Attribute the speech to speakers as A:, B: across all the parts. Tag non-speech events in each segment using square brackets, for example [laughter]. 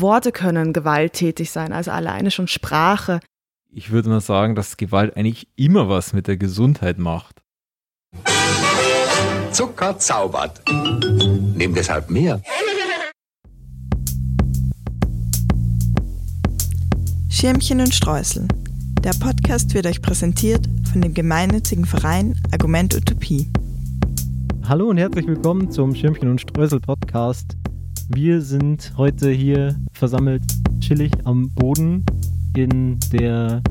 A: Worte können gewalttätig sein, also alleine schon Sprache.
B: Ich würde mal sagen, dass Gewalt eigentlich immer was mit der Gesundheit macht.
C: Zucker zaubert. Nimm deshalb mehr.
D: Schirmchen und Streusel. Der Podcast wird euch präsentiert von dem gemeinnützigen Verein Argument Utopie.
E: Hallo und herzlich willkommen zum Schirmchen und Streusel Podcast. Wir sind heute hier versammelt chillig am Boden in der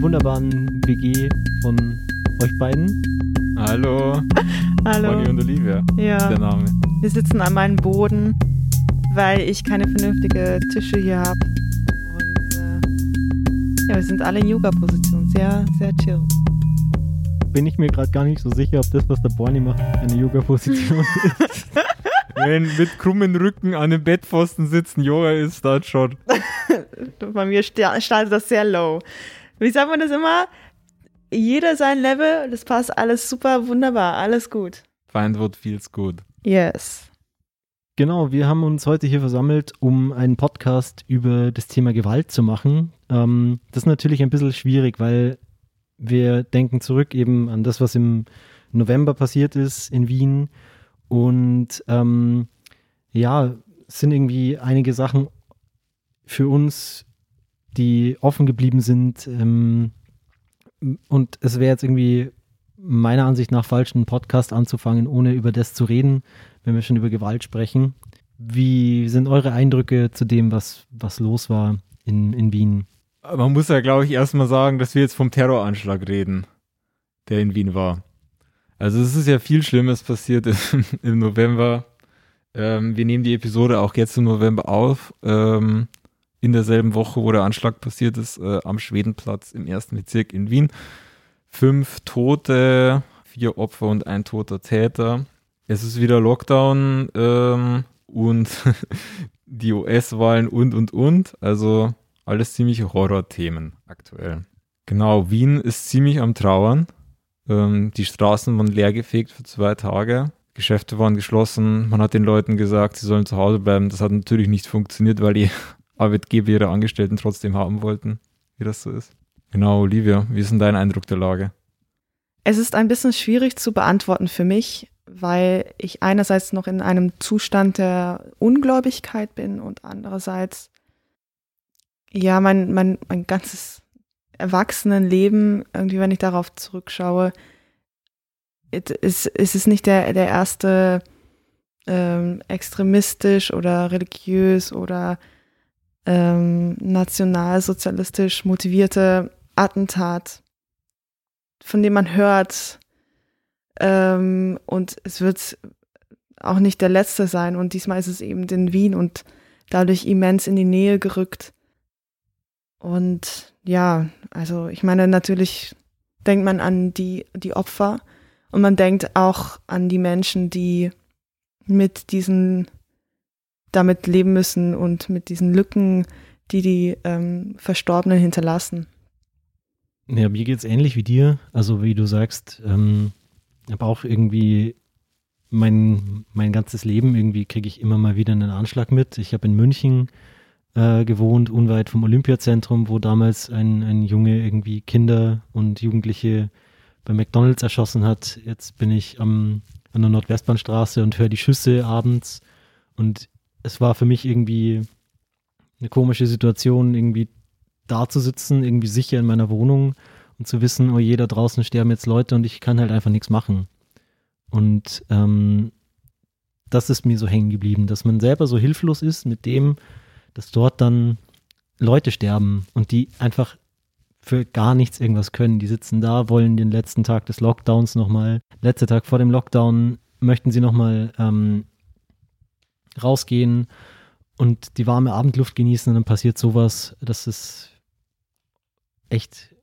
E: wunderbaren WG von euch beiden.
B: Hallo.
A: Hallo.
B: Bonnie und Olivia.
A: Ja.
B: Der Name.
A: Wir sitzen an meinem Boden, weil ich keine vernünftige Tische hier habe. Und äh, ja, wir sind alle in Yoga-Position. Sehr, sehr chill.
E: Bin ich mir gerade gar nicht so sicher, ob das, was der Bonnie macht, eine Yoga-Position [laughs] ist.
B: Wenn mit krummen Rücken an dem Bettpfosten sitzen Yoga ist, das schon. [laughs]
A: Bei mir sta- startet das sehr low. Wie sagt man das immer? Jeder sein Level, das passt alles super, wunderbar, alles gut.
B: Feindwort feels good.
A: Yes.
E: Genau, wir haben uns heute hier versammelt, um einen Podcast über das Thema Gewalt zu machen. Ähm, das ist natürlich ein bisschen schwierig, weil wir denken zurück eben an das, was im November passiert ist in Wien. Und ähm, ja, es sind irgendwie einige Sachen für uns, die offen geblieben sind. Ähm, und es wäre jetzt irgendwie meiner Ansicht nach falsch, einen Podcast anzufangen, ohne über das zu reden, wenn wir schon über Gewalt sprechen. Wie sind eure Eindrücke zu dem, was, was los war in, in Wien?
B: Man muss ja, glaube ich, erstmal sagen, dass wir jetzt vom Terroranschlag reden, der in Wien war. Also es ist ja viel Schlimmes passiert im, [laughs] im November. Ähm, wir nehmen die Episode auch jetzt im November auf. Ähm, in derselben Woche, wo der Anschlag passiert ist, äh, am Schwedenplatz im ersten Bezirk in Wien. Fünf Tote, vier Opfer und ein toter Täter. Es ist wieder Lockdown ähm, und [laughs] die US-Wahlen und, und, und. Also alles ziemliche Horrorthemen aktuell. Genau, Wien ist ziemlich am Trauern. Ähm, die Straßen waren leergefegt für zwei Tage. Geschäfte waren geschlossen. Man hat den Leuten gesagt, sie sollen zu Hause bleiben. Das hat natürlich nicht funktioniert, weil die [laughs] Arbeitgeber ihre Angestellten trotzdem haben wollten, wie das so ist. Genau, Olivia, wie ist denn dein Eindruck der Lage?
A: Es ist ein bisschen schwierig zu beantworten für mich, weil ich einerseits noch in einem Zustand der Ungläubigkeit bin und andererseits ja mein, mein, mein ganzes Erwachsenenleben, irgendwie, wenn ich darauf zurückschaue, ist, ist es nicht der, der erste ähm, extremistisch oder religiös oder ähm, nationalsozialistisch motivierte Attentat, von dem man hört. Ähm, und es wird auch nicht der letzte sein. Und diesmal ist es eben in Wien und dadurch immens in die Nähe gerückt. Und ja, also ich meine, natürlich denkt man an die, die Opfer und man denkt auch an die Menschen, die mit diesen, damit leben müssen und mit diesen Lücken, die die ähm, Verstorbenen hinterlassen.
E: Ja, mir geht's ähnlich wie dir. Also wie du sagst, ähm, ich habe auch irgendwie mein, mein ganzes Leben irgendwie kriege ich immer mal wieder einen Anschlag mit. Ich habe in München äh, gewohnt, unweit vom Olympiazentrum, wo damals ein, ein Junge irgendwie Kinder und Jugendliche bei McDonalds erschossen hat. Jetzt bin ich am, an der Nordwestbahnstraße und höre die Schüsse abends. Und es war für mich irgendwie eine komische Situation, irgendwie da zu sitzen, irgendwie sicher in meiner Wohnung und zu wissen, oh je, da draußen sterben jetzt Leute und ich kann halt einfach nichts machen. Und ähm, das ist mir so hängen geblieben, dass man selber so hilflos ist mit dem, dass dort dann Leute sterben und die einfach für gar nichts irgendwas können. Die sitzen da, wollen den letzten Tag des Lockdowns nochmal, letzter Tag vor dem Lockdown, möchten sie nochmal ähm, rausgehen und die warme Abendluft genießen und dann passiert sowas, das ist echt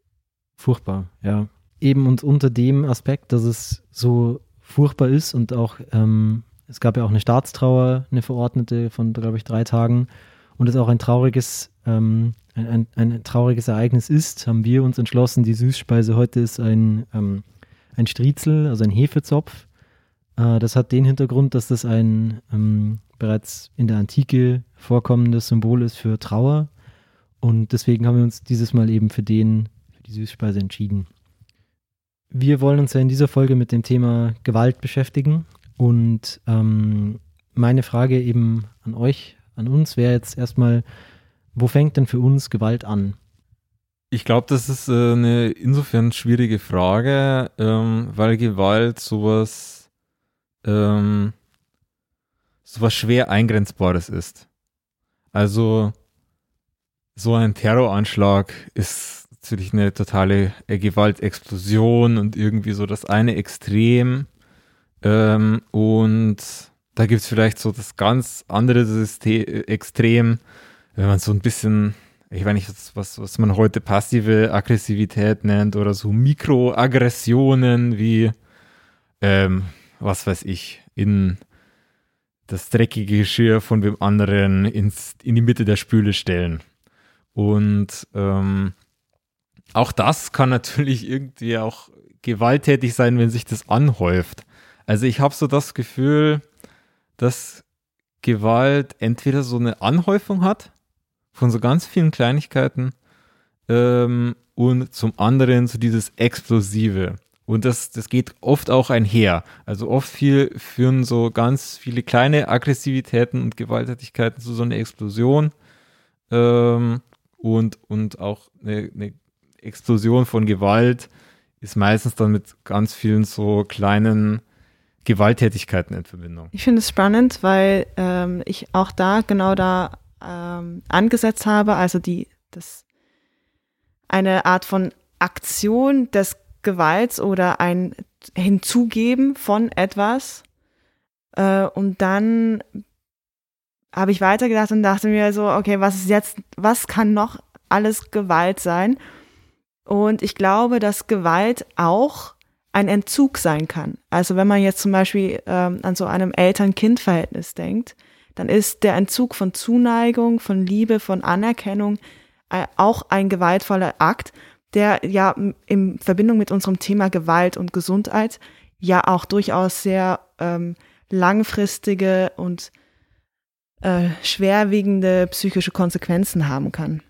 E: furchtbar, ja. Eben und unter dem Aspekt, dass es so furchtbar ist und auch, ähm, es gab ja auch eine Staatstrauer, eine verordnete von, glaube ich, drei Tagen und es auch ein trauriges, ähm, ein, ein, ein trauriges Ereignis ist, haben wir uns entschlossen, die Süßspeise heute ist ein, ähm, ein Striezel, also ein Hefezopf. Äh, das hat den Hintergrund, dass das ein ähm, bereits in der Antike vorkommendes Symbol ist für Trauer. Und deswegen haben wir uns dieses Mal eben für den, für die Süßspeise entschieden. Wir wollen uns ja in dieser Folge mit dem Thema Gewalt beschäftigen. Und ähm, meine Frage eben an euch, an uns, wäre jetzt erstmal, wo fängt denn für uns Gewalt an?
B: Ich glaube, das ist äh, eine insofern schwierige Frage, ähm, weil Gewalt sowas, ähm, sowas schwer eingrenzbares ist. Also so ein Terroranschlag ist natürlich eine totale äh, Gewaltexplosion und irgendwie so das eine Extrem. Ähm, und da gibt es vielleicht so das ganz andere System, Extrem, wenn man so ein bisschen ich weiß nicht, was, was man heute passive Aggressivität nennt oder so Mikroaggressionen wie, ähm, was weiß ich, in das dreckige Geschirr von dem anderen ins, in die Mitte der Spüle stellen. Und ähm, auch das kann natürlich irgendwie auch gewalttätig sein, wenn sich das anhäuft. Also ich habe so das Gefühl, dass Gewalt entweder so eine Anhäufung hat, von so ganz vielen Kleinigkeiten ähm, und zum anderen so dieses Explosive. Und das, das geht oft auch einher. Also oft viel führen so ganz viele kleine Aggressivitäten und Gewalttätigkeiten zu so einer Explosion. Ähm, und, und auch eine, eine Explosion von Gewalt ist meistens dann mit ganz vielen so kleinen Gewalttätigkeiten in Verbindung.
A: Ich finde es spannend, weil ähm, ich auch da genau da ähm, angesetzt habe, also die, das, eine Art von Aktion des Gewalts oder ein Hinzugeben von etwas. Äh, und dann habe ich weitergedacht und dachte mir so, okay, was ist jetzt, was kann noch alles Gewalt sein? Und ich glaube, dass Gewalt auch ein Entzug sein kann. Also wenn man jetzt zum Beispiel ähm, an so einem Eltern-Kind-Verhältnis denkt, dann ist der Entzug von Zuneigung, von Liebe, von Anerkennung äh, auch ein gewaltvoller Akt, der ja in Verbindung mit unserem Thema Gewalt und Gesundheit ja auch durchaus sehr ähm, langfristige und äh, schwerwiegende psychische Konsequenzen haben kann.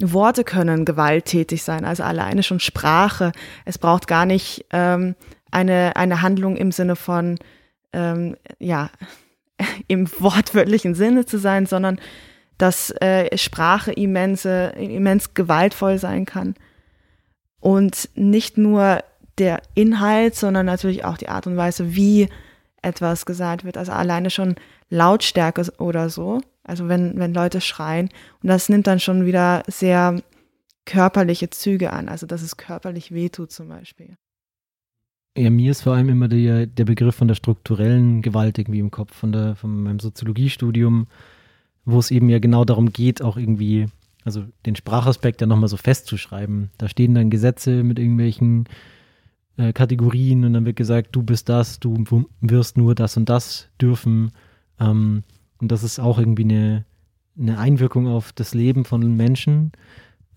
A: Worte können gewalttätig sein, also alleine schon Sprache. Es braucht gar nicht ähm, eine, eine Handlung im Sinne von, ähm, ja, [laughs] im wortwörtlichen Sinne zu sein, sondern dass äh, Sprache immense, immens gewaltvoll sein kann. Und nicht nur der Inhalt, sondern natürlich auch die Art und Weise, wie etwas gesagt wird. Also alleine schon Lautstärke oder so. Also wenn, wenn Leute schreien. Und das nimmt dann schon wieder sehr körperliche Züge an. Also dass es körperlich wehtut zum Beispiel.
E: Ja, mir ist vor allem immer der, der Begriff von der strukturellen Gewalt irgendwie im Kopf, von, der, von meinem Soziologiestudium, wo es eben ja genau darum geht, auch irgendwie, also den Sprachaspekt ja nochmal so festzuschreiben. Da stehen dann Gesetze mit irgendwelchen äh, Kategorien und dann wird gesagt, du bist das, du wirst nur das und das dürfen. Ähm, und das ist auch irgendwie eine, eine Einwirkung auf das Leben von Menschen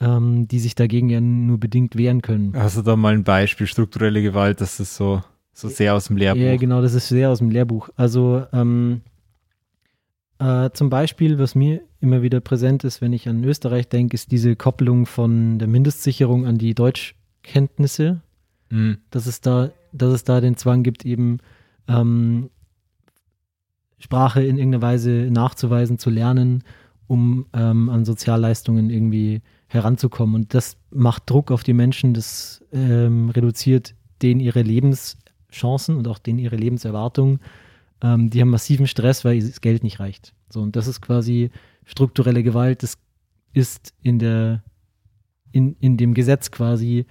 E: ähm, die sich dagegen ja nur bedingt wehren können.
B: Hast du da mal ein Beispiel, strukturelle Gewalt, das ist so, so sehr aus dem Lehrbuch?
E: Ja, genau, das ist sehr aus dem Lehrbuch. Also ähm, äh, zum Beispiel, was mir immer wieder präsent ist, wenn ich an Österreich denke, ist diese Kopplung von der Mindestsicherung an die Deutschkenntnisse, mhm. dass, es da, dass es da den Zwang gibt, eben ähm, Sprache in irgendeiner Weise nachzuweisen, zu lernen, um ähm, an Sozialleistungen irgendwie heranzukommen. Und das macht Druck auf die Menschen, das ähm, reduziert denen ihre Lebenschancen und auch denen ihre Lebenserwartungen. Ähm, die haben massiven Stress, weil das Geld nicht reicht. So, und das ist quasi strukturelle Gewalt. Das ist in der, in, in dem Gesetz quasi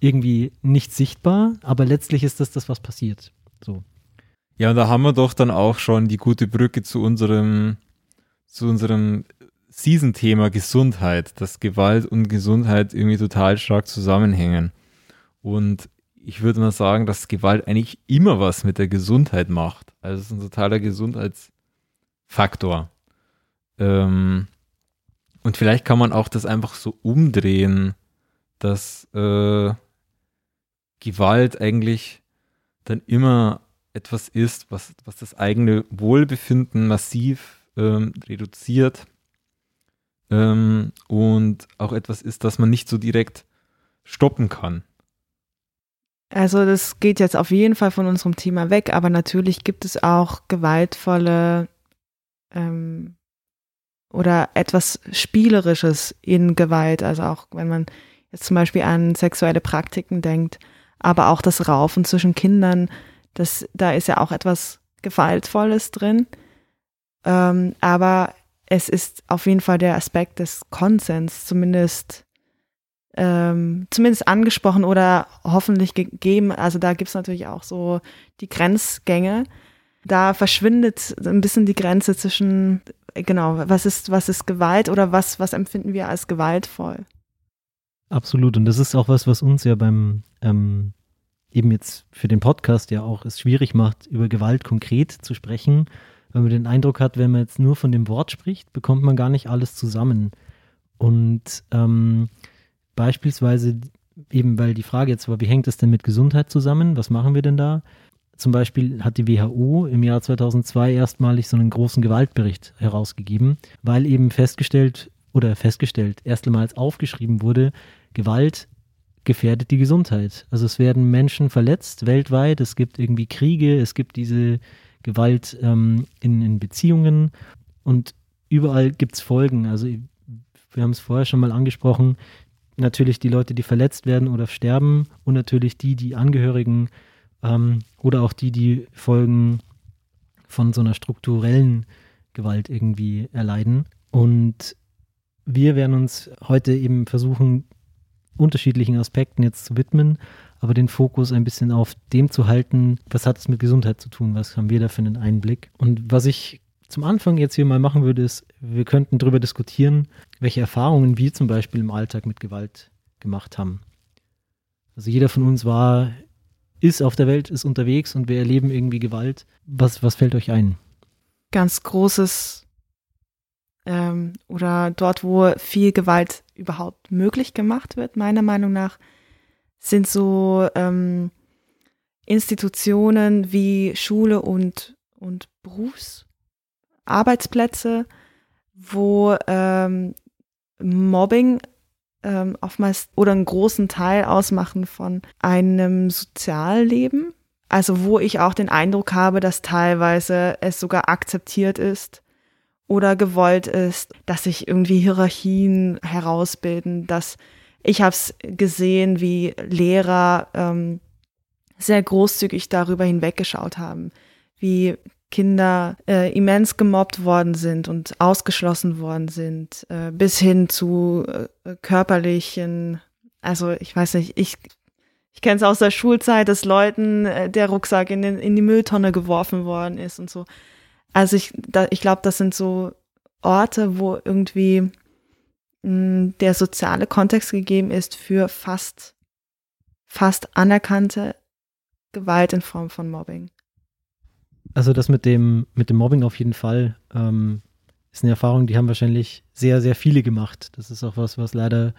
E: irgendwie nicht sichtbar, aber letztlich ist das das, was passiert. So.
B: Ja, und da haben wir doch dann auch schon die gute Brücke zu unserem, zu unserem Season-Thema Gesundheit, dass Gewalt und Gesundheit irgendwie total stark zusammenhängen. Und ich würde mal sagen, dass Gewalt eigentlich immer was mit der Gesundheit macht. Also es ist ein totaler Gesundheitsfaktor. Ähm, und vielleicht kann man auch das einfach so umdrehen, dass äh, Gewalt eigentlich dann immer etwas ist, was, was das eigene Wohlbefinden massiv ähm, reduziert ähm, und auch etwas ist, das man nicht so direkt stoppen kann.
A: Also das geht jetzt auf jeden Fall von unserem Thema weg, aber natürlich gibt es auch gewaltvolle ähm, oder etwas Spielerisches in Gewalt. Also auch wenn man jetzt zum Beispiel an sexuelle Praktiken denkt, aber auch das Raufen zwischen Kindern, das, da ist ja auch etwas Gewaltvolles drin. Ähm, aber es ist auf jeden Fall der Aspekt des Konsens zumindest ähm, zumindest angesprochen oder hoffentlich gegeben. Also da gibt es natürlich auch so die Grenzgänge. Da verschwindet ein bisschen die Grenze zwischen, genau, was ist, was ist Gewalt oder was, was empfinden wir als gewaltvoll.
E: Absolut. Und das ist auch was, was uns ja beim ähm, eben jetzt für den Podcast ja auch es schwierig macht, über Gewalt konkret zu sprechen, weil man den Eindruck hat, wenn man jetzt nur von dem Wort spricht, bekommt man gar nicht alles zusammen. Und ähm, Beispielsweise eben, weil die Frage jetzt war, wie hängt das denn mit Gesundheit zusammen? Was machen wir denn da? Zum Beispiel hat die WHO im Jahr 2002 erstmalig so einen großen Gewaltbericht herausgegeben, weil eben festgestellt oder festgestellt, erstmals aufgeschrieben wurde, Gewalt gefährdet die Gesundheit. Also es werden Menschen verletzt weltweit, es gibt irgendwie Kriege, es gibt diese Gewalt ähm, in, in Beziehungen und überall gibt es Folgen. Also wir haben es vorher schon mal angesprochen, natürlich die Leute, die verletzt werden oder sterben und natürlich die, die Angehörigen ähm, oder auch die, die Folgen von so einer strukturellen Gewalt irgendwie erleiden. Und wir werden uns heute eben versuchen, unterschiedlichen Aspekten jetzt zu widmen, aber den Fokus ein bisschen auf dem zu halten, was hat es mit Gesundheit zu tun, was haben wir da für einen Einblick. Und was ich zum Anfang jetzt hier mal machen würde, ist, wir könnten darüber diskutieren, welche Erfahrungen wir zum Beispiel im Alltag mit Gewalt gemacht haben. Also jeder von uns war, ist auf der Welt, ist unterwegs und wir erleben irgendwie Gewalt. Was, was fällt euch ein?
A: Ganz großes ähm, oder dort, wo viel Gewalt überhaupt möglich gemacht wird, meiner Meinung nach, sind so ähm, Institutionen wie Schule und, und Berufsarbeitsplätze, wo ähm, Mobbing ähm, oftmals oder einen großen Teil ausmachen von einem Sozialleben. Also wo ich auch den Eindruck habe, dass teilweise es sogar akzeptiert ist oder gewollt ist, dass sich irgendwie Hierarchien herausbilden, dass ich habe es gesehen, wie Lehrer ähm, sehr großzügig darüber hinweggeschaut haben, wie Kinder äh, immens gemobbt worden sind und ausgeschlossen worden sind, äh, bis hin zu äh, körperlichen, also ich weiß nicht, ich, ich kenne es aus der Schulzeit, dass Leuten äh, der Rucksack in, den, in die Mülltonne geworfen worden ist und so. Also ich, da, ich glaube, das sind so Orte, wo irgendwie mh, der soziale Kontext gegeben ist für fast, fast anerkannte Gewalt in Form von Mobbing.
E: Also das mit dem, mit dem Mobbing auf jeden Fall ähm, ist eine Erfahrung, die haben wahrscheinlich sehr, sehr viele gemacht. Das ist auch was, was leider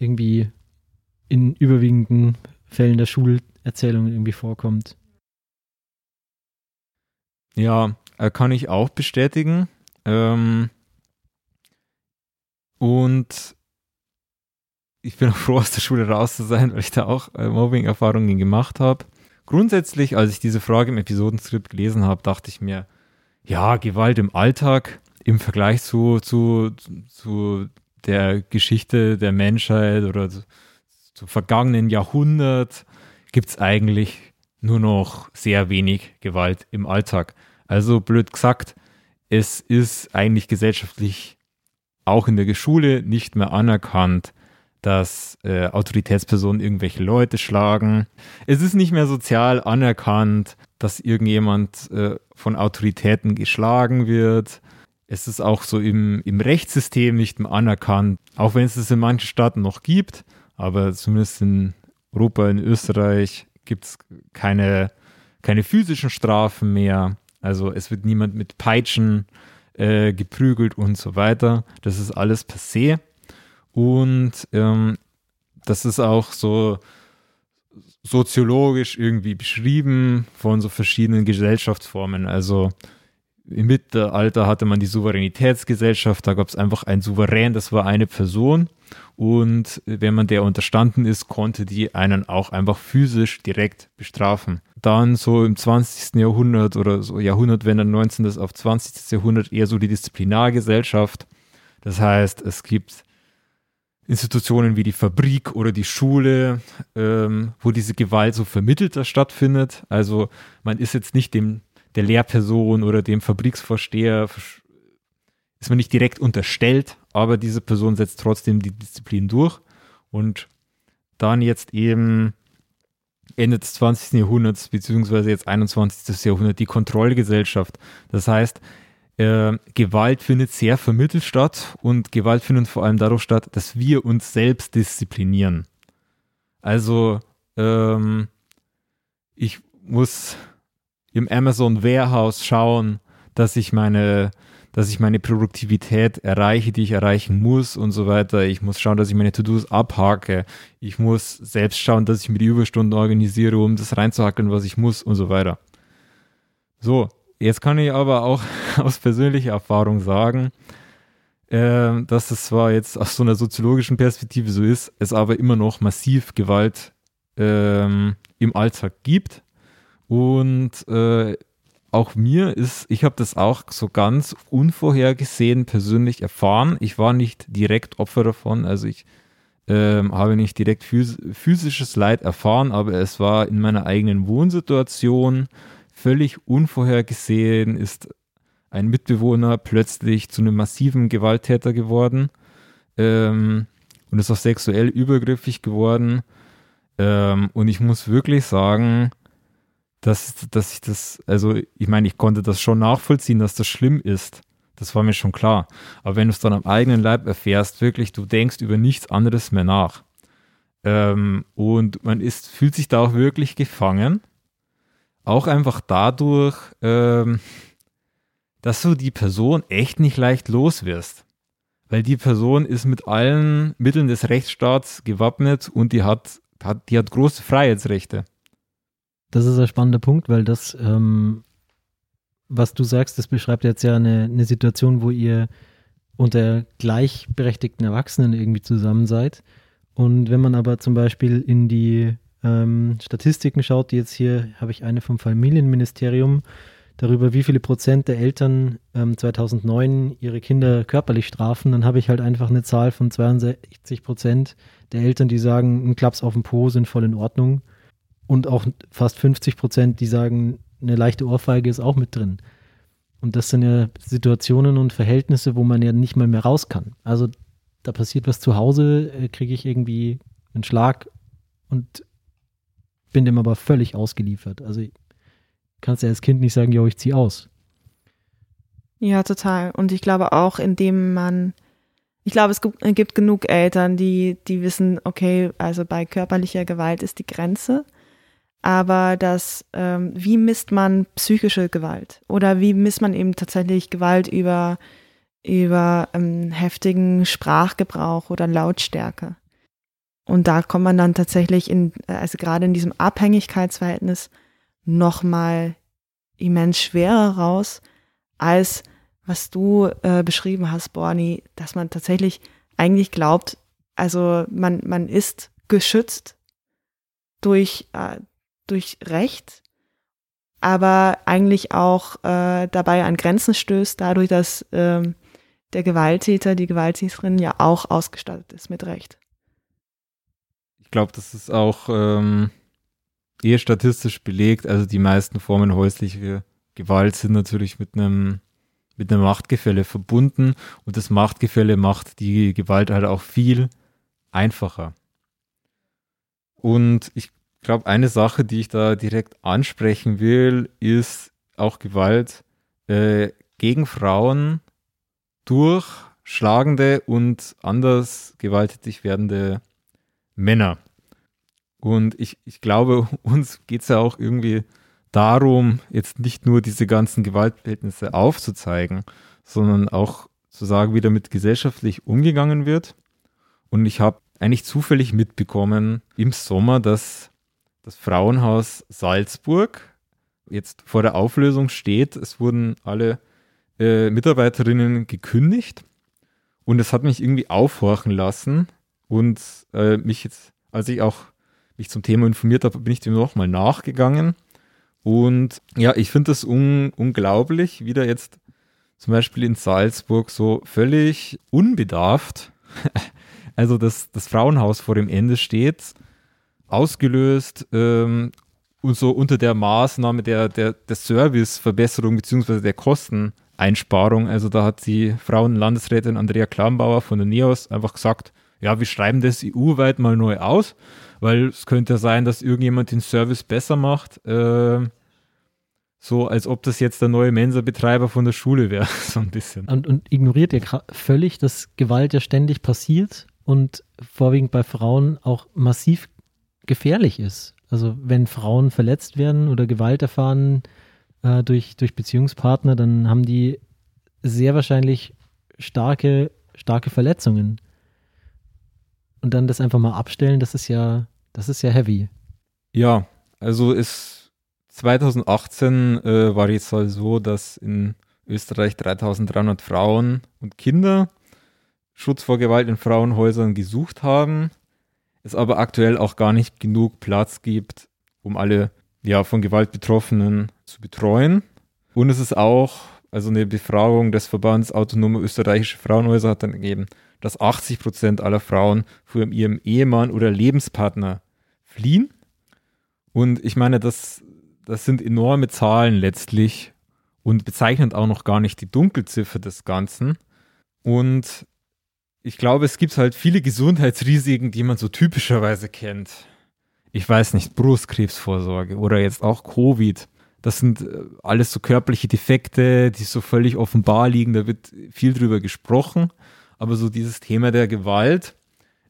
E: irgendwie in überwiegenden Fällen der Schulerzählung irgendwie vorkommt.
B: Ja, äh, kann ich auch bestätigen. Ähm, und ich bin [laughs] auch froh, aus der Schule raus zu sein, weil ich da auch äh, Mobbing-Erfahrungen gemacht habe. Grundsätzlich, als ich diese Frage im Episodenskript gelesen habe, dachte ich mir, ja, Gewalt im Alltag im Vergleich zu, zu, zu der Geschichte der Menschheit oder zu, zum vergangenen Jahrhundert gibt es eigentlich nur noch sehr wenig Gewalt im Alltag. Also blöd gesagt, es ist eigentlich gesellschaftlich auch in der Schule nicht mehr anerkannt, dass äh, Autoritätspersonen irgendwelche Leute schlagen. Es ist nicht mehr sozial anerkannt, dass irgendjemand äh, von Autoritäten geschlagen wird. Es ist auch so im, im Rechtssystem nicht mehr anerkannt, auch wenn es es in manchen Staaten noch gibt, aber zumindest in Europa, in Österreich gibt es keine, keine physischen Strafen mehr. Also es wird niemand mit Peitschen äh, geprügelt und so weiter. Das ist alles passé. Und ähm, das ist auch so, soziologisch irgendwie beschrieben von so verschiedenen Gesellschaftsformen. Also im Mittelalter hatte man die Souveränitätsgesellschaft, da gab es einfach einen Souverän, das war eine Person. Und wenn man der unterstanden ist, konnte die einen auch einfach physisch direkt bestrafen. Dann so im 20. Jahrhundert oder so Jahrhundert, wenn dann 19. auf 20. Jahrhundert eher so die Disziplinargesellschaft. Das heißt, es gibt Institutionen wie die Fabrik oder die Schule, ähm, wo diese Gewalt so vermittelter stattfindet. Also man ist jetzt nicht dem der Lehrperson oder dem Fabriksvorsteher ist man nicht direkt unterstellt, aber diese Person setzt trotzdem die Disziplin durch und dann jetzt eben Ende des 20. Jahrhunderts beziehungsweise jetzt 21. Jahrhundert die Kontrollgesellschaft. Das heißt, äh, Gewalt findet sehr vermittelt statt und Gewalt findet vor allem dadurch statt, dass wir uns selbst disziplinieren. Also ähm, ich muss im Amazon Warehouse schauen, dass ich meine, dass ich meine Produktivität erreiche, die ich erreichen muss und so weiter. Ich muss schauen, dass ich meine To-Dos abhake. Ich muss selbst schauen, dass ich mir die Überstunden organisiere, um das reinzuhackeln, was ich muss und so weiter. So, jetzt kann ich aber auch [laughs] aus persönlicher Erfahrung sagen, äh, dass es zwar jetzt aus so einer soziologischen Perspektive so ist, es aber immer noch massiv Gewalt ähm, im Alltag gibt und äh, auch mir ist, ich habe das auch so ganz unvorhergesehen persönlich erfahren. Ich war nicht direkt Opfer davon, also ich ähm, habe nicht direkt phys physisches Leid erfahren, aber es war in meiner eigenen Wohnsituation völlig unvorhergesehen, ist ein Mitbewohner plötzlich zu einem massiven Gewalttäter geworden ähm, und ist auch sexuell übergriffig geworden. Ähm, und ich muss wirklich sagen, dass, dass ich das, also ich meine, ich konnte das schon nachvollziehen, dass das schlimm ist. Das war mir schon klar. Aber wenn du es dann am eigenen Leib erfährst, wirklich, du denkst über nichts anderes mehr nach. Ähm, und man ist, fühlt sich da auch wirklich gefangen. Auch einfach dadurch, ähm, dass du die Person echt nicht leicht los wirst. Weil die Person ist mit allen Mitteln des Rechtsstaats gewappnet und die hat, hat, die hat große Freiheitsrechte.
E: Das ist ein spannender Punkt, weil das, ähm, was du sagst, das beschreibt jetzt ja eine, eine Situation, wo ihr unter gleichberechtigten Erwachsenen irgendwie zusammen seid. Und wenn man aber zum Beispiel in die ähm, Statistiken schaut, die jetzt hier habe ich eine vom Familienministerium darüber, wie viele Prozent der Eltern ähm, 2009 ihre Kinder körperlich strafen, dann habe ich halt einfach eine Zahl von 62 Prozent der Eltern, die sagen, ein Klaps auf dem Po sind voll in Ordnung und auch fast 50 Prozent, die sagen, eine leichte Ohrfeige ist auch mit drin. Und das sind ja Situationen und Verhältnisse, wo man ja nicht mal mehr raus kann. Also da passiert was zu Hause, äh, kriege ich irgendwie einen Schlag und bin dem aber völlig ausgeliefert. Also kannst ja als Kind nicht sagen, ja, ich ziehe aus.
A: Ja, total. Und ich glaube auch, indem man, ich glaube, es gibt genug Eltern, die, die wissen, okay, also bei körperlicher Gewalt ist die Grenze aber das, ähm, wie misst man psychische Gewalt oder wie misst man eben tatsächlich Gewalt über, über ähm, heftigen Sprachgebrauch oder Lautstärke. Und da kommt man dann tatsächlich in, also gerade in diesem Abhängigkeitsverhältnis nochmal immens schwerer raus, als was du äh, beschrieben hast, Borni, dass man tatsächlich eigentlich glaubt, also man, man ist geschützt durch, äh, durch Recht, aber eigentlich auch äh, dabei an Grenzen stößt, dadurch, dass ähm, der Gewalttäter, die Gewalttäterin ja auch ausgestattet ist mit Recht.
B: Ich glaube, das ist auch ähm, eher statistisch belegt. Also die meisten Formen häuslicher Gewalt sind natürlich mit einem mit einem Machtgefälle verbunden und das Machtgefälle macht die Gewalt halt auch viel einfacher. Und ich glaube, eine Sache, die ich da direkt ansprechen will, ist auch Gewalt äh, gegen Frauen durch schlagende und anders gewalttätig werdende Männer. Und ich, ich glaube, [laughs] uns geht es ja auch irgendwie darum, jetzt nicht nur diese ganzen Gewaltverhältnisse aufzuzeigen, sondern auch zu sagen, wie damit gesellschaftlich umgegangen wird. Und ich habe eigentlich zufällig mitbekommen im Sommer, dass das Frauenhaus Salzburg. Jetzt vor der Auflösung steht. Es wurden alle äh, Mitarbeiterinnen gekündigt. Und es hat mich irgendwie aufhorchen lassen. Und äh, mich jetzt, als ich auch mich zum Thema informiert habe, bin ich dem nochmal nachgegangen. Und ja, ich finde das un unglaublich, wie da jetzt zum Beispiel in Salzburg so völlig unbedarft, [laughs] also das, das Frauenhaus vor dem Ende steht, ausgelöst ähm, und so unter der Maßnahme der, der, der Serviceverbesserung bzw. der Kosteneinsparung. Also da hat die Frauenlandesrätin Andrea Klambauer von der NEOS einfach gesagt, ja, wir schreiben das EU-weit mal neu aus, weil es könnte sein, dass irgendjemand den Service besser macht. Äh, so als ob das jetzt der neue Mensa-Betreiber von der Schule wäre, [laughs] so ein bisschen.
E: Und, und ignoriert ihr völlig, dass Gewalt ja ständig passiert und vorwiegend bei Frauen auch massiv gefährlich ist. Also wenn Frauen verletzt werden oder Gewalt erfahren äh, durch, durch Beziehungspartner, dann haben die sehr wahrscheinlich starke, starke Verletzungen. Und dann das einfach mal abstellen, das ist ja, das ist ja heavy.
B: Ja, also ist 2018 äh, war jetzt halt so, dass in Österreich 3300 Frauen und Kinder Schutz vor Gewalt in Frauenhäusern gesucht haben es aber aktuell auch gar nicht genug Platz gibt, um alle ja, von Gewalt Betroffenen zu betreuen. Und es ist auch, also eine Befragung des Verbands Autonome Österreichische Frauenhäuser hat dann gegeben, dass 80 Prozent aller Frauen vor ihrem Ehemann oder Lebenspartner fliehen. Und ich meine, das, das sind enorme Zahlen letztlich und bezeichnet auch noch gar nicht die Dunkelziffer des Ganzen. Und ich glaube, es gibt halt viele Gesundheitsrisiken, die man so typischerweise kennt. Ich weiß nicht, Brustkrebsvorsorge oder jetzt auch Covid. Das sind äh, alles so körperliche Defekte, die so völlig offenbar liegen. Da wird viel drüber gesprochen. Aber so dieses Thema der Gewalt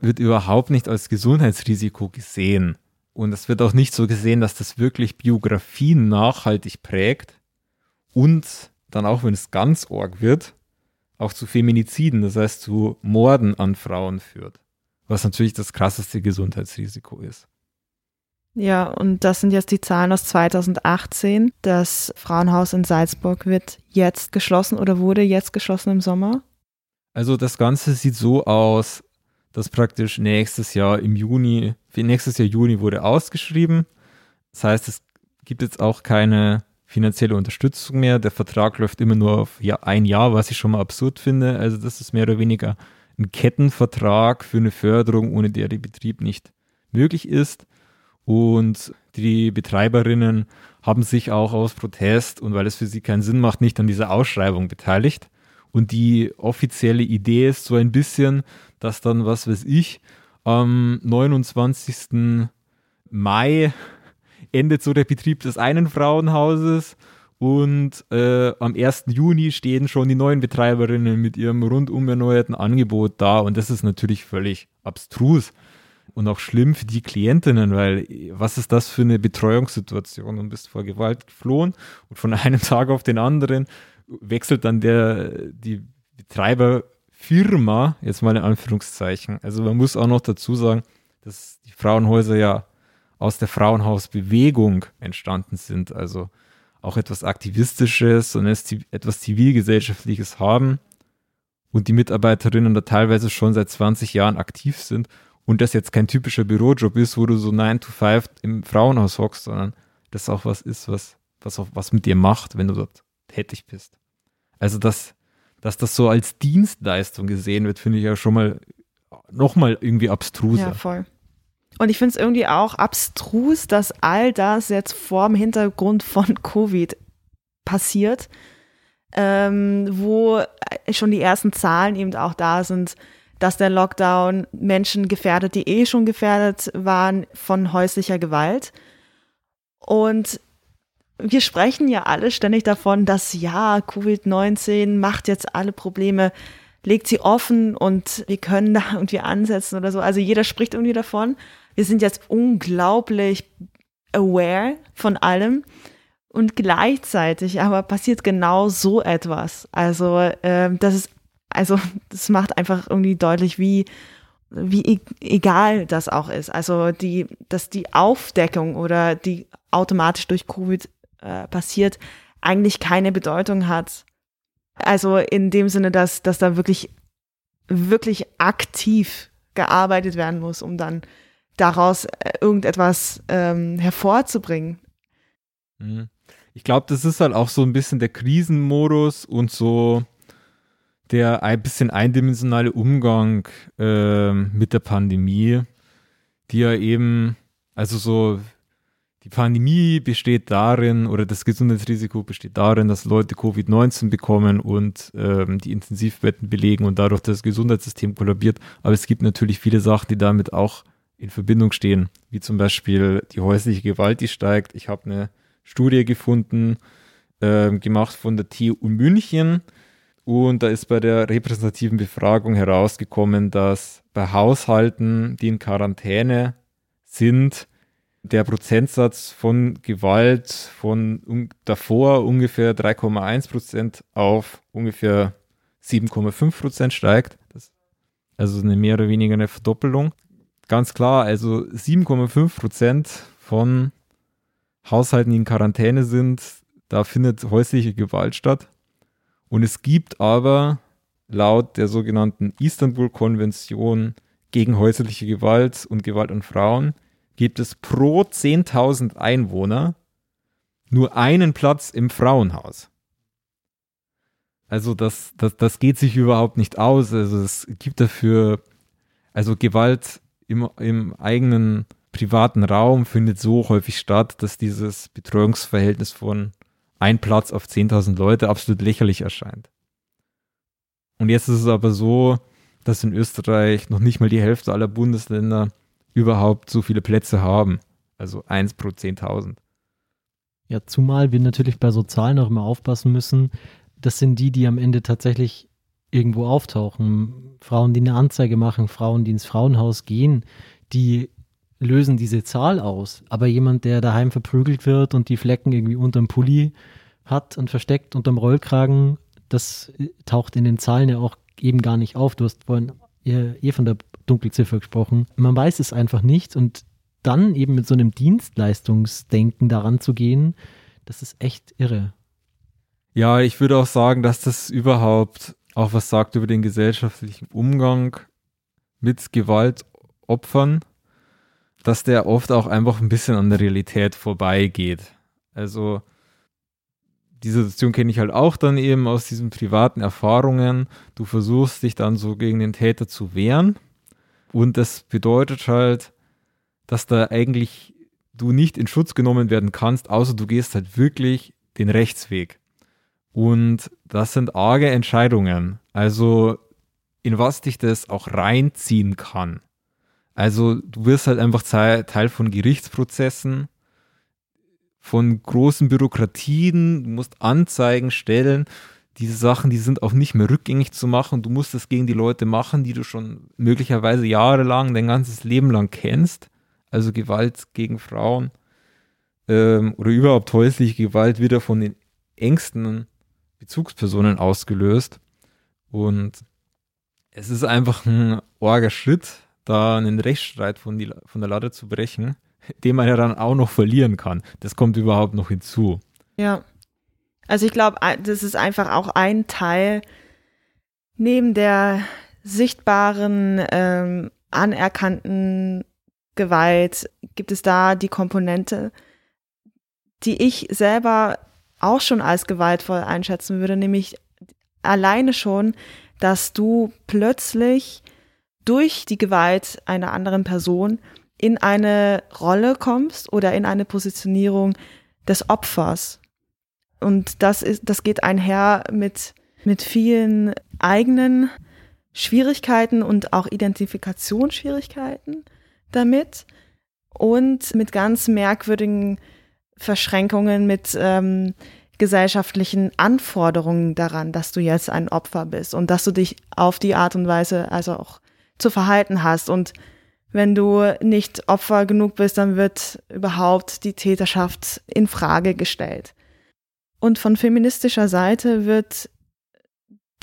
B: wird überhaupt nicht als Gesundheitsrisiko gesehen. Und es wird auch nicht so gesehen, dass das wirklich Biografien nachhaltig prägt und dann auch, wenn es ganz org wird, auch zu Feminiziden, das heißt zu Morden an Frauen führt. Was natürlich das krasseste Gesundheitsrisiko ist.
A: Ja, und das sind jetzt die Zahlen aus 2018. Das Frauenhaus in Salzburg wird jetzt geschlossen oder wurde jetzt geschlossen im Sommer?
B: Also das Ganze sieht so aus, dass praktisch nächstes Jahr im Juni, nächstes Jahr Juni wurde ausgeschrieben. Das heißt, es gibt jetzt auch keine finanzielle Unterstützung mehr. Der Vertrag läuft immer nur auf ein Jahr, was ich schon mal absurd finde. Also das ist mehr oder weniger ein Kettenvertrag für eine Förderung, ohne der der Betrieb nicht möglich ist. Und die Betreiberinnen haben sich auch aus Protest und weil es für sie keinen Sinn macht, nicht an dieser Ausschreibung beteiligt. Und die offizielle Idee ist so ein bisschen, dass dann, was weiß ich, am 29. Mai endet so der Betrieb des einen Frauenhauses und äh, am 1. Juni stehen schon die neuen Betreiberinnen mit ihrem rundum erneuerten Angebot da und das ist natürlich völlig abstrus und auch schlimm für die Klientinnen, weil was ist das für eine Betreuungssituation? Du bist vor Gewalt geflohen und von [laughs] einem Tag auf den anderen wechselt dann der, die Betreiberfirma, jetzt mal in Anführungszeichen. Also man muss auch noch dazu sagen, dass die Frauenhäuser ja aus der Frauenhausbewegung entstanden sind, also auch etwas Aktivistisches und etwas Zivilgesellschaftliches haben und die Mitarbeiterinnen da teilweise schon seit 20 Jahren aktiv sind und das jetzt kein typischer Bürojob ist, wo du so 9 to 5 im Frauenhaus hockst, sondern das auch was ist, was, was auch was mit dir macht, wenn du dort tätig bist. Also, dass, dass das so als Dienstleistung gesehen wird, finde ich ja schon mal nochmal irgendwie abstruser. Ja,
A: voll. Und ich finde es irgendwie auch abstrus, dass all das jetzt vor dem Hintergrund von [laughs] Covid passiert, ähm, wo schon die ersten Zahlen eben auch da sind, dass der Lockdown Menschen gefährdet, die eh schon gefährdet waren von häuslicher Gewalt. Und wir sprechen ja alle ständig davon, dass ja, Covid-19 macht jetzt alle Probleme, legt sie offen und wir können da [laughs] irgendwie ansetzen oder so. Also jeder spricht irgendwie davon wir sind jetzt unglaublich aware von allem und gleichzeitig aber passiert genau so etwas. Also ähm, das ist, also das macht einfach irgendwie deutlich, wie wie e egal das auch ist. Also die, dass die Aufdeckung oder die automatisch durch Covid äh, passiert, eigentlich keine Bedeutung hat. Also in dem Sinne, dass, dass da wirklich, wirklich aktiv gearbeitet werden muss, um dann daraus äh, irgendetwas ähm, hervorzubringen.
B: Mhm. Ich glaube, das ist halt auch so ein bisschen der Krisenmodus und so der ein bisschen eindimensionale Umgang äh, mit der Pandemie, die ja eben, also so, die Pandemie besteht darin oder das Gesundheitsrisiko besteht darin, dass Leute Covid-19 bekommen und ähm, die Intensivbetten belegen und dadurch das Gesundheitssystem kollabiert. Aber es gibt natürlich viele Sachen, die damit auch in Verbindung stehen, wie zum Beispiel die häusliche Gewalt, die steigt. Ich habe eine Studie gefunden, äh, gemacht von der TU München, und da ist bei der repräsentativen Befragung herausgekommen, dass bei Haushalten, die in Quarantäne sind, der Prozentsatz von Gewalt von um, davor ungefähr 3,1 Prozent auf ungefähr 7,5 Prozent steigt. Das, also eine mehr oder weniger eine Verdoppelung. Ganz klar, also 7,5 Prozent von Haushalten, die in Quarantäne sind, da findet häusliche Gewalt statt. Und es gibt aber laut der sogenannten Istanbul-Konvention gegen häusliche Gewalt und Gewalt an Frauen, gibt es pro 10.000 Einwohner nur einen Platz im Frauenhaus. Also das, das, das geht sich überhaupt nicht aus. Also es gibt dafür, also Gewalt im, im eigenen privaten Raum findet so häufig statt, dass dieses Betreuungsverhältnis von ein Platz auf 10.000 Leute absolut lächerlich erscheint. Und jetzt ist es aber so, dass in Österreich noch nicht mal die Hälfte aller Bundesländer überhaupt so viele Plätze haben. Also 1 pro 10.000.
E: Ja, zumal wir natürlich bei so Zahlen auch immer aufpassen müssen. Das sind die, die am Ende tatsächlich irgendwo auftauchen. Frauen, die eine Anzeige machen, Frauen, die ins Frauenhaus gehen, die lösen diese Zahl aus. Aber jemand, der daheim verprügelt wird und die Flecken irgendwie unterm Pulli hat und versteckt unterm Rollkragen, das taucht in den Zahlen ja auch eben gar nicht auf. Du hast vorhin eh von der Dunkelziffer gesprochen. Man weiß es einfach nicht und dann eben mit so einem Dienstleistungsdenken daran zu gehen, das ist echt irre.
B: Ja, ich würde auch sagen, dass das überhaupt auch was sagt über den gesellschaftlichen Umgang mit Gewaltopfern dass der oft auch einfach ein bisschen an der Realität vorbeigeht. Also die Situation kenne ich halt auch dann eben aus diesen privaten Erfahrungen. Du versuchst dich dann so gegen den Täter zu wehren und das bedeutet halt, dass da eigentlich du nicht in Schutz genommen werden kannst, außer du gehst halt wirklich den Rechtsweg. Und das sind arge Entscheidungen. Also in was dich das auch reinziehen kann. Also du wirst halt einfach Teil von Gerichtsprozessen, von großen Bürokratien, du musst Anzeigen stellen. Diese Sachen, die sind auch nicht mehr rückgängig zu machen. Du musst das gegen die Leute machen, die du schon möglicherweise jahrelang, dein ganzes Leben lang kennst. Also Gewalt gegen Frauen ähm, oder überhaupt häusliche Gewalt wieder von den engsten Bezugspersonen ausgelöst. Und es ist einfach ein orger Schritt, da einen Rechtsstreit von, die, von der Lade zu brechen, den man ja dann auch noch verlieren kann. Das kommt überhaupt noch hinzu.
A: Ja. Also ich glaube, das ist einfach auch ein Teil neben der sichtbaren, ähm, anerkannten Gewalt gibt es da die Komponente, die ich selber auch schon als gewaltvoll einschätzen würde, nämlich alleine schon, dass du plötzlich durch die Gewalt einer anderen Person in eine Rolle kommst oder in eine Positionierung des Opfers. Und das ist, das geht einher mit, mit vielen eigenen Schwierigkeiten und auch Identifikationsschwierigkeiten damit und mit ganz merkwürdigen Verschränkungen, mit ähm, gesellschaftlichen Anforderungen daran, dass du jetzt ein Opfer bist und dass du dich auf die Art und Weise also auch zu verhalten hast. Und wenn du nicht Opfer genug bist, dann wird überhaupt die Täterschaft in Frage gestellt. Und von feministischer Seite wird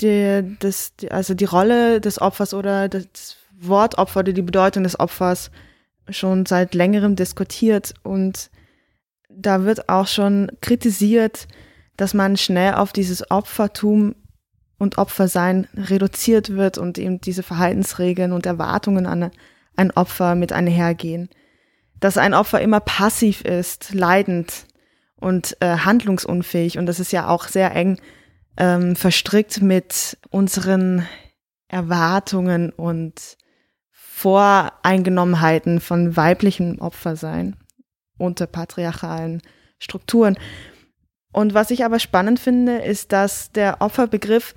A: die, das, also die Rolle des Opfers oder des, Wortopfer oder die Bedeutung des Opfers schon seit längerem diskutiert und da wird auch schon kritisiert, dass man schnell auf dieses Opfertum und Opfersein reduziert wird und eben diese Verhaltensregeln und Erwartungen an ein Opfer mit einhergehen. Dass ein Opfer immer passiv ist, leidend und äh, handlungsunfähig und das ist ja auch sehr eng ähm, verstrickt mit unseren Erwartungen und Voreingenommenheiten von weiblichem Opfersein unter patriarchalen Strukturen. Und was ich aber spannend finde, ist, dass der Opferbegriff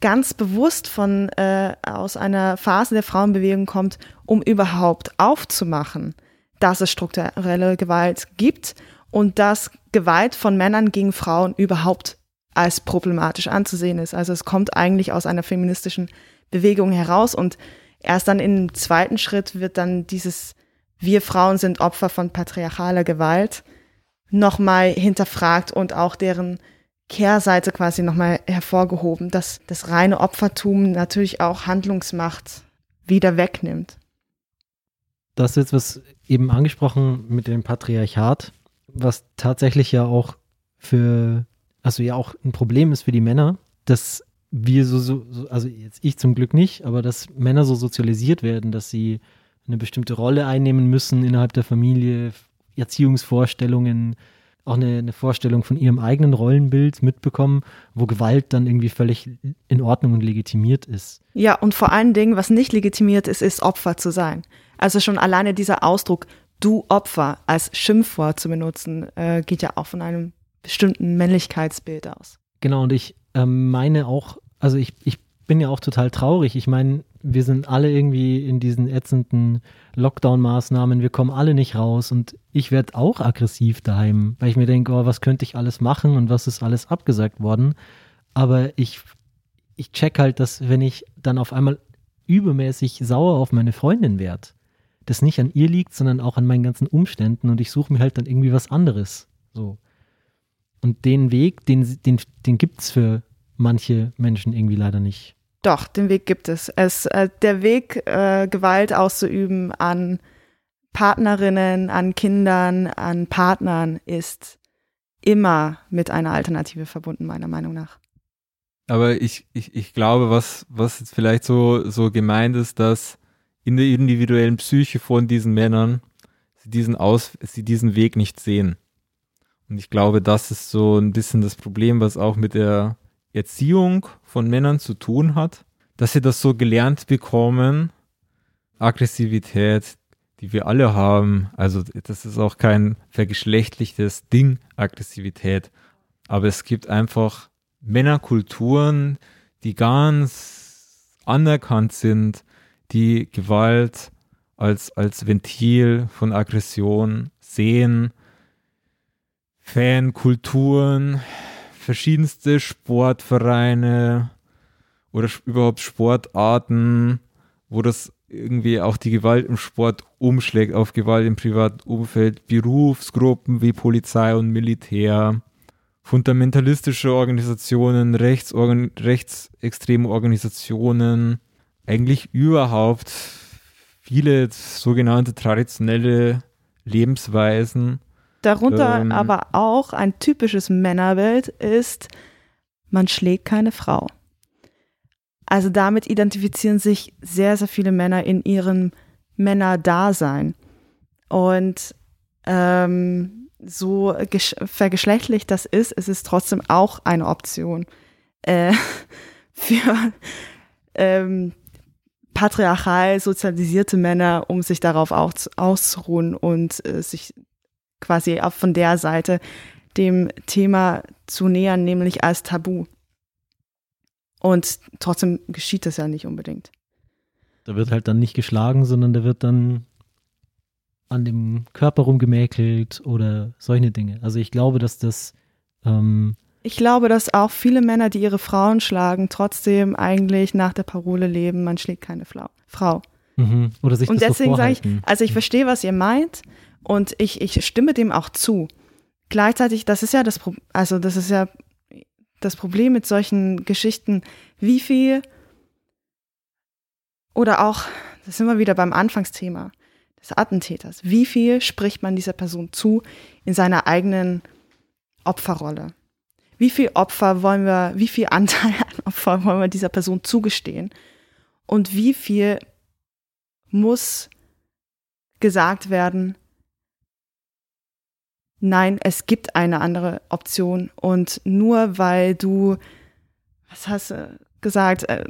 A: ganz bewusst von äh, aus einer Phase der Frauenbewegung kommt, um überhaupt aufzumachen, dass es strukturelle Gewalt gibt und dass Gewalt von Männern gegen Frauen überhaupt als problematisch anzusehen ist. Also es kommt eigentlich aus einer feministischen Bewegung heraus und Erst dann im zweiten Schritt wird dann dieses Wir Frauen sind Opfer von patriarchaler Gewalt nochmal hinterfragt und auch deren Kehrseite quasi nochmal hervorgehoben, dass das reine Opfertum natürlich auch Handlungsmacht wieder wegnimmt.
E: Du hast jetzt was eben angesprochen mit dem Patriarchat, was tatsächlich ja auch für, also ja auch ein Problem ist für die Männer, dass wir so, so, also jetzt ich zum Glück nicht, aber dass Männer so sozialisiert werden, dass sie eine bestimmte Rolle einnehmen müssen innerhalb der Familie, Erziehungsvorstellungen, auch eine, eine, Vorstellung von ihrem eigenen Rollenbild mitbekommen, wo Gewalt dann irgendwie völlig in Ordnung und legitimiert ist.
A: Ja, und vor allen Dingen, was nicht legitimiert ist, ist Opfer zu sein. Also schon alleine dieser Ausdruck, du Opfer als Schimpfwort zu benutzen, äh, geht ja auch von einem bestimmten Männlichkeitsbild aus.
E: Genau, und ich ähm, meine auch, also ich, ich bin ja auch total traurig. Ich meine, wir sind alle irgendwie in diesen ätzenden Lockdown-Maßnahmen, wir kommen alle nicht raus und ich werde auch aggressiv daheim, weil ich mir denke, oh, was könnte ich alles machen und was ist alles abgesagt worden. Aber ich, ich check halt, dass wenn ich dann auf einmal übermäßig sauer auf meine Freundin werde, das nicht an ihr liegt, sondern auch an meinen ganzen Umständen und ich suche mir halt dann irgendwie was anderes. So. Und den Weg, den, den, den gibt es für manche Menschen irgendwie leider nicht.
A: Doch, den Weg gibt es. es äh, der Weg, äh, Gewalt auszuüben an Partnerinnen, an Kindern, an Partnern ist immer mit einer Alternative verbunden, meiner Meinung nach.
B: Aber ich, ich, ich glaube, was, was jetzt vielleicht so, so gemeint ist, dass in der individuellen Psyche von diesen Männern sie diesen, Aus, sie diesen Weg nicht sehen. Und ich glaube, das ist so ein bisschen das Problem, was auch mit der Erziehung von Männern zu tun hat, dass sie das so gelernt bekommen, Aggressivität, die wir alle haben. Also das ist auch kein vergeschlechtlichtes Ding, Aggressivität. Aber es gibt einfach Männerkulturen, die ganz anerkannt sind, die Gewalt als, als Ventil von Aggression sehen Fankulturen, verschiedenste Sportvereine oder überhaupt Sportarten, wo das irgendwie auch die Gewalt im Sport umschlägt auf Gewalt im privaten Umfeld, Berufsgruppen wie Polizei und Militär, fundamentalistische Organisationen, Rechtsorgan rechtsextreme Organisationen, eigentlich überhaupt viele sogenannte traditionelle Lebensweisen
A: Darunter ähm, aber auch ein typisches Männerbild ist, man schlägt keine Frau. Also damit identifizieren sich sehr, sehr viele Männer in ihrem Männerdasein. Und ähm, so vergeschlechtlich das ist, ist es trotzdem auch eine Option äh, [laughs] für ähm, patriarchal sozialisierte Männer, um sich darauf auszuruhen und äh, sich quasi auch von der Seite dem Thema zu nähern, nämlich als Tabu. Und trotzdem geschieht das ja nicht unbedingt.
E: Da wird halt dann nicht geschlagen, sondern da wird dann an dem Körper rumgemäkelt oder solche Dinge. Also ich glaube, dass das. Ähm
A: ich glaube, dass auch viele Männer, die ihre Frauen schlagen, trotzdem eigentlich nach der Parole leben, man schlägt keine Frau.
E: Mhm. Oder sich Und das deswegen so sage ich,
A: also ich verstehe, was ihr meint, und ich, ich stimme dem auch zu. Gleichzeitig, das ist ja das, Pro also das ist ja das Problem mit solchen Geschichten, wie viel oder auch das sind wir wieder beim Anfangsthema des Attentäters. Wie viel spricht man dieser Person zu in seiner eigenen Opferrolle? Wie viel Opfer wollen wir, wie viel Anteil an Opfer wollen wir dieser Person zugestehen? Und wie viel muss gesagt werden, nein, es gibt eine andere Option und nur weil du, was hast du gesagt, äh,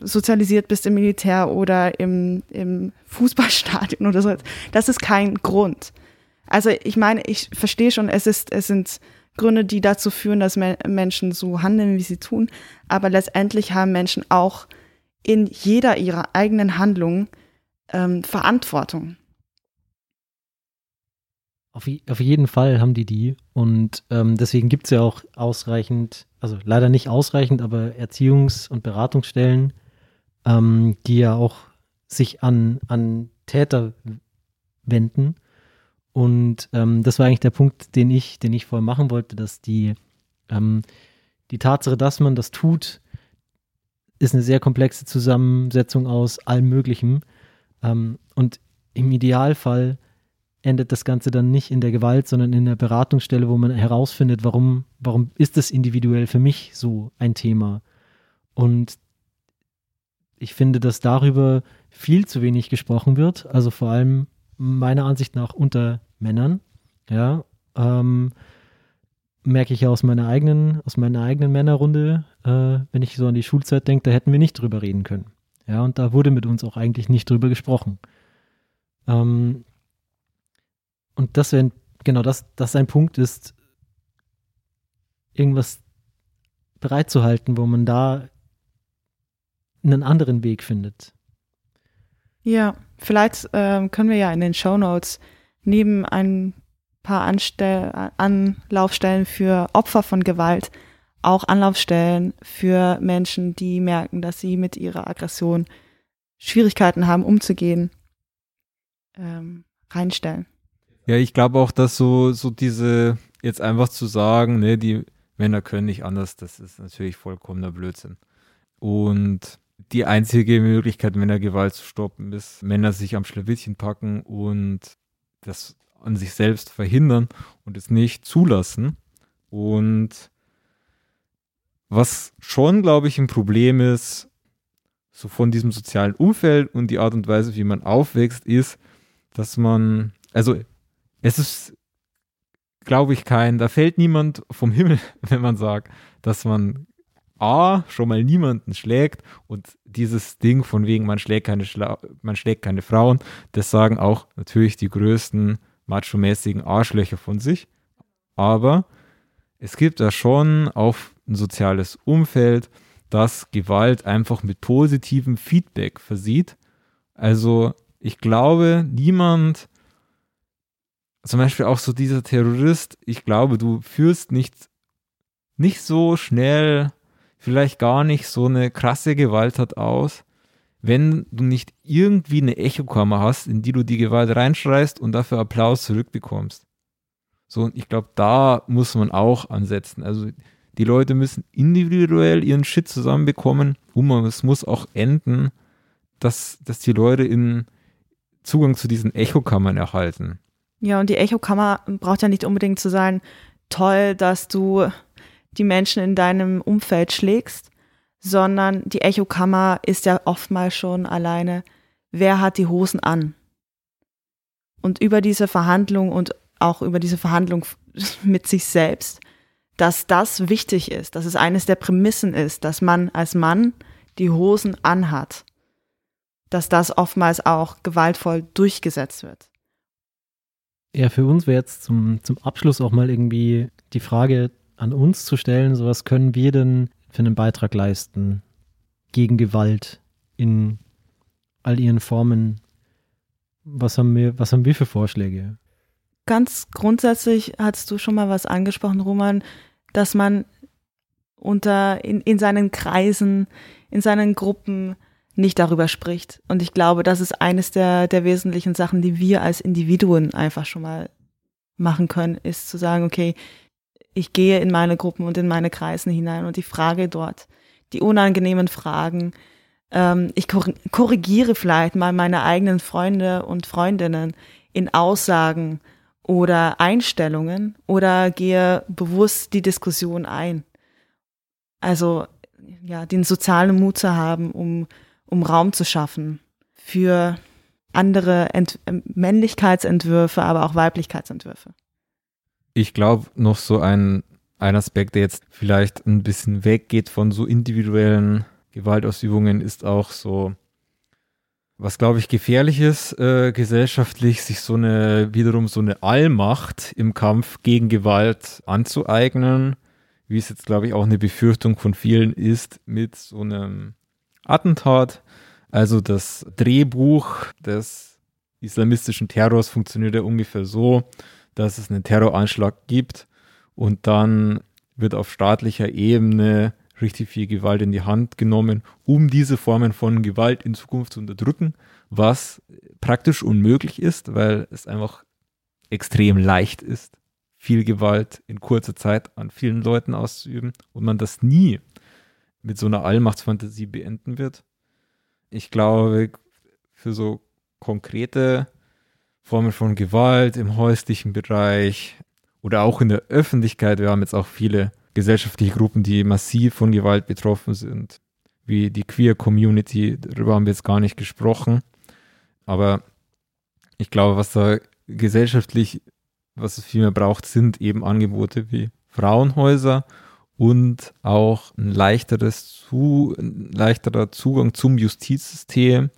A: sozialisiert bist im Militär oder im, im Fußballstadion [laughs] oder so, das ist kein Grund. Also ich meine, ich verstehe schon, es ist, es sind Gründe, die dazu führen, dass Menschen so handeln, wie sie tun, aber letztendlich haben Menschen auch in jeder ihrer eigenen Handlungen ähm, Verantwortung.
E: Auf, auf, jeden Fall haben die die und ähm, deswegen gibt es ja auch ausreichend, also leider nicht ausreichend, aber Erziehungs- und Beratungsstellen, ähm, die ja auch sich an, an Täter wenden. Und ähm, das war eigentlich der Punkt, den ich, den ich vorher machen wollte, dass die, ähm, die Tatsache, dass man das tut, ist eine sehr komplexe Zusammensetzung aus allem Möglichen. Ähm, und im Idealfall endet das Ganze dann nicht in der Gewalt, sondern in der Beratungsstelle, wo man herausfindet, warum, warum ist das individuell für mich so ein Thema. Und ich finde, dass darüber viel zu wenig gesprochen wird, also vor allem meiner Ansicht nach unter Männern. Ja, ähm, merke ich ja aus meiner eigenen, aus meiner eigenen Männerrunde, äh, wenn ich so an die Schulzeit denke, da hätten wir nicht drüber reden können. Ja, und da wurde mit uns auch eigentlich nicht drüber gesprochen. Ähm, und das wäre, genau, das, das ein Punkt ist, irgendwas bereitzuhalten, wo man da einen anderen Weg findet.
A: Ja, vielleicht ähm, können wir ja in den Show Notes neben ein paar Anstell Anlaufstellen für Opfer von Gewalt auch Anlaufstellen für Menschen, die merken, dass sie mit ihrer Aggression Schwierigkeiten haben, umzugehen, ähm, reinstellen.
B: Ja, ich glaube auch, dass so, so diese, jetzt einfach zu sagen, ne, die Männer können nicht anders, das ist natürlich vollkommener Blödsinn. Und die einzige Möglichkeit, Männergewalt zu stoppen, ist, Männer sich am Schlawittchen packen und das an sich selbst verhindern und es nicht zulassen. Und was schon, glaube ich, ein Problem ist, so von diesem sozialen Umfeld und die Art und Weise, wie man aufwächst, ist, dass man, also es ist, glaube ich, kein, da fällt niemand vom Himmel, [laughs] wenn man sagt, dass man A, schon mal niemanden schlägt und dieses Ding von wegen, man schlägt keine, Schla man schlägt keine Frauen, das sagen auch natürlich die größten macho-mäßigen Arschlöcher von sich. Aber es gibt da schon auch ein soziales Umfeld, das Gewalt einfach mit positivem Feedback versieht. Also ich glaube, niemand zum Beispiel auch so dieser Terrorist, ich glaube, du führst nicht, nicht so schnell, vielleicht gar nicht so eine krasse Gewalttat aus, wenn du nicht irgendwie eine Echokammer hast, in die du die Gewalt reinschreist und dafür Applaus zurückbekommst. So, und ich glaube, da muss man auch ansetzen. Also die Leute müssen individuell ihren Shit zusammenbekommen und es muss auch enden, dass, dass die Leute in Zugang zu diesen Echokammern erhalten.
A: Ja, und die Echokammer braucht ja nicht unbedingt zu sein, toll, dass du die Menschen in deinem Umfeld schlägst, sondern die Echokammer ist ja oftmals schon alleine, wer hat die Hosen an? Und über diese Verhandlung und auch über diese Verhandlung [laughs] mit sich selbst, dass das wichtig ist, dass es eines der Prämissen ist, dass man als Mann die Hosen anhat, dass das oftmals auch gewaltvoll durchgesetzt wird.
E: Ja, für uns wäre jetzt zum, zum Abschluss auch mal irgendwie die Frage an uns zu stellen, so was können wir denn für einen Beitrag leisten gegen Gewalt in all ihren Formen? Was haben wir, was haben wir für Vorschläge?
A: Ganz grundsätzlich hast du schon mal was angesprochen, Roman, dass man unter in, in seinen Kreisen, in seinen Gruppen nicht darüber spricht. Und ich glaube, das ist eines der, der wesentlichen Sachen, die wir als Individuen einfach schon mal machen können, ist zu sagen, okay, ich gehe in meine Gruppen und in meine Kreisen hinein und die frage dort die unangenehmen Fragen, Ähm, ich korrigiere vielleicht mal meine eigenen Freunde und Freundinnen in Aussagen oder Einstellungen oder gehe bewusst die Diskussion ein. Also ja, den sozialen Mut zu haben, um, um Raum zu schaffen für andere Ent Männlichkeitsentwürfe, aber auch Weiblichkeitsentwürfe.
B: Ich glaube, noch so ein, ein Aspekt, der jetzt vielleicht ein bisschen weggeht von so individuellen Gewaltausübungen, ist auch so, was glaube ich gefährlich ist, äh, gesellschaftlich, sich so eine, wiederum so eine Allmacht im Kampf gegen Gewalt anzueignen, wie es jetzt glaube ich auch eine Befürchtung von vielen ist mit so einem Attentat. Also das Drehbuch des islamistischen Terrors funktioniert ja ungefähr so, dass es einen Terroranschlag gibt und dann wird auf staatlicher Ebene richtig viel Gewalt in die Hand genommen, um diese Formen von Gewalt in Zukunft zu unterdrücken, was praktisch unmöglich ist, weil es einfach extrem leicht ist, viel Gewalt in kurzer Zeit an vielen Leuten auszuüben und man das nie mit so einer Allmachtsfantasie beenden wird. Ich glaube, für so konkrete Formen von Gewalt im häuslichen Bereich oder auch in der Öffentlichkeit, wir haben jetzt auch viele gesellschaftliche Gruppen, die massiv von Gewalt betroffen sind, wie die Queer Community, darüber haben wir jetzt gar nicht gesprochen. Aber ich glaube, was da gesellschaftlich, was es viel mehr braucht, sind eben Angebote wie Frauenhäuser und auch ein leichteres zu, ein leichterer Zugang zum Justizsystem,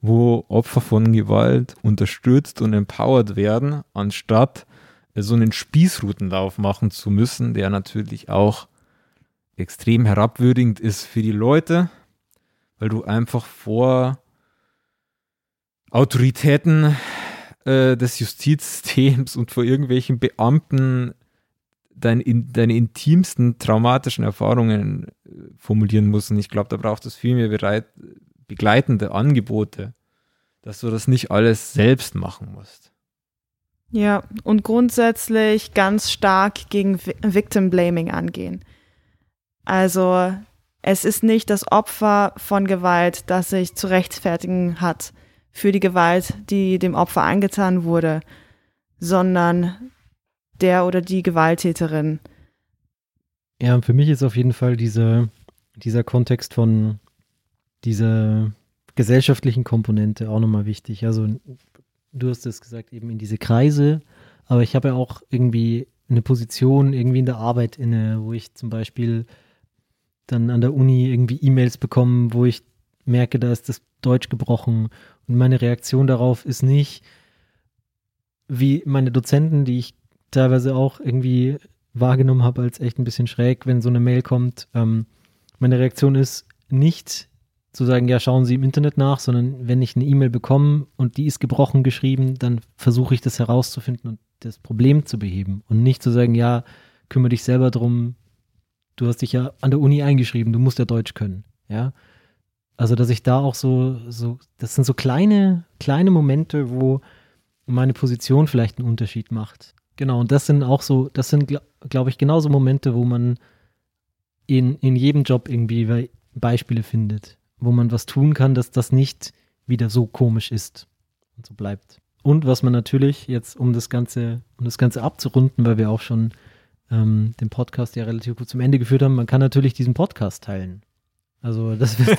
B: wo Opfer von Gewalt unterstützt und empowered werden, anstatt so einen Spießrutenlauf machen zu müssen, der natürlich auch extrem herabwürdigend ist für die Leute, weil du einfach vor Autoritäten äh, des Justizsystems und vor irgendwelchen Beamten dein, in, deine intimsten traumatischen Erfahrungen äh, formulieren musst. Und ich glaube, da braucht es viel mehr bereit, begleitende Angebote, dass du das nicht alles selbst machen musst.
A: Ja, und grundsätzlich ganz stark gegen Victim Blaming angehen. Also es ist nicht das Opfer von Gewalt, das sich zu rechtfertigen hat für die Gewalt, die dem Opfer angetan wurde, sondern der oder die Gewalttäterin.
E: Ja, für mich ist auf jeden Fall diese, dieser Kontext von dieser gesellschaftlichen Komponente auch nochmal wichtig. Also du hast es gesagt, eben in diese Kreise, aber ich habe ja auch irgendwie eine Position irgendwie in der Arbeit inne, wo ich zum Beispiel dann an der Uni irgendwie E-Mails bekomme, wo ich merke, da ist das Deutsch gebrochen und meine Reaktion darauf ist nicht wie meine Dozenten, die ich teilweise auch irgendwie wahrgenommen habe als echt ein bisschen schräg, wenn so eine Mail kommt. Ähm, meine Reaktion ist nicht zu sagen, ja, schauen Sie im Internet nach, sondern wenn ich eine E-Mail bekomme und die ist gebrochen geschrieben, dann versuche ich das herauszufinden und das Problem zu beheben und nicht zu sagen, ja, kümmere dich selber drum, du hast dich ja an der Uni eingeschrieben, du musst ja Deutsch können, ja. Also, dass ich da auch so, so, das sind so kleine, kleine Momente, wo meine Position vielleicht einen Unterschied macht. Genau, und das sind auch so, das sind, glaube glaub ich, genauso Momente, wo man in, in jedem Job irgendwie Beispiele findet wo man was tun kann, dass das nicht wieder so komisch ist und so bleibt. Und was man natürlich jetzt, um das Ganze, um das Ganze abzurunden, weil wir auch schon ähm, den Podcast ja relativ gut zum Ende geführt haben, man kann natürlich diesen Podcast teilen. Also das ist, [laughs] [laughs]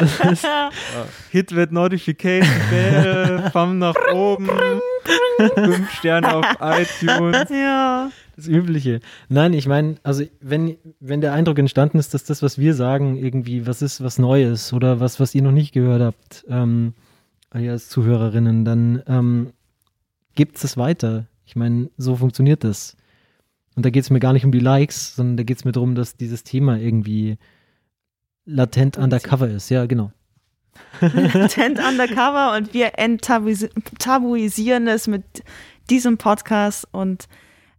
E: [laughs]
B: Hit with Notification Bell, Thumb nach oben, fünf Sterne auf [laughs] iTunes.
A: Ja.
E: Das Übliche. Nein, ich meine, also wenn, wenn der Eindruck entstanden ist, dass das, was wir sagen, irgendwie was ist, was Neues oder was, was ihr noch nicht gehört habt, ähm, als Zuhörerinnen, dann ähm, gibt es weiter. Ich meine, so funktioniert das. Und da geht es mir gar nicht um die Likes, sondern da geht es mir darum, dass dieses Thema irgendwie latent undercover ist. Ja, genau. [laughs]
A: latent undercover und wir enttabuisieren es mit diesem Podcast und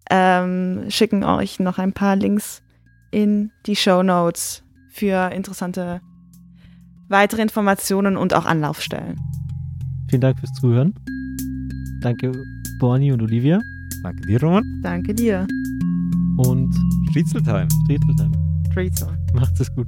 A: ähm, schicken euch noch ein paar Links in die Show Notes für interessante weitere Informationen und auch Anlaufstellen.
E: Vielen Dank fürs Zuhören. Danke, Bonnie und Olivia.
B: Danke dir, Roman.
A: Danke dir.
E: Und
B: Striezeltime.
E: Striezeltime.
A: Striezel.
E: Macht's es gut.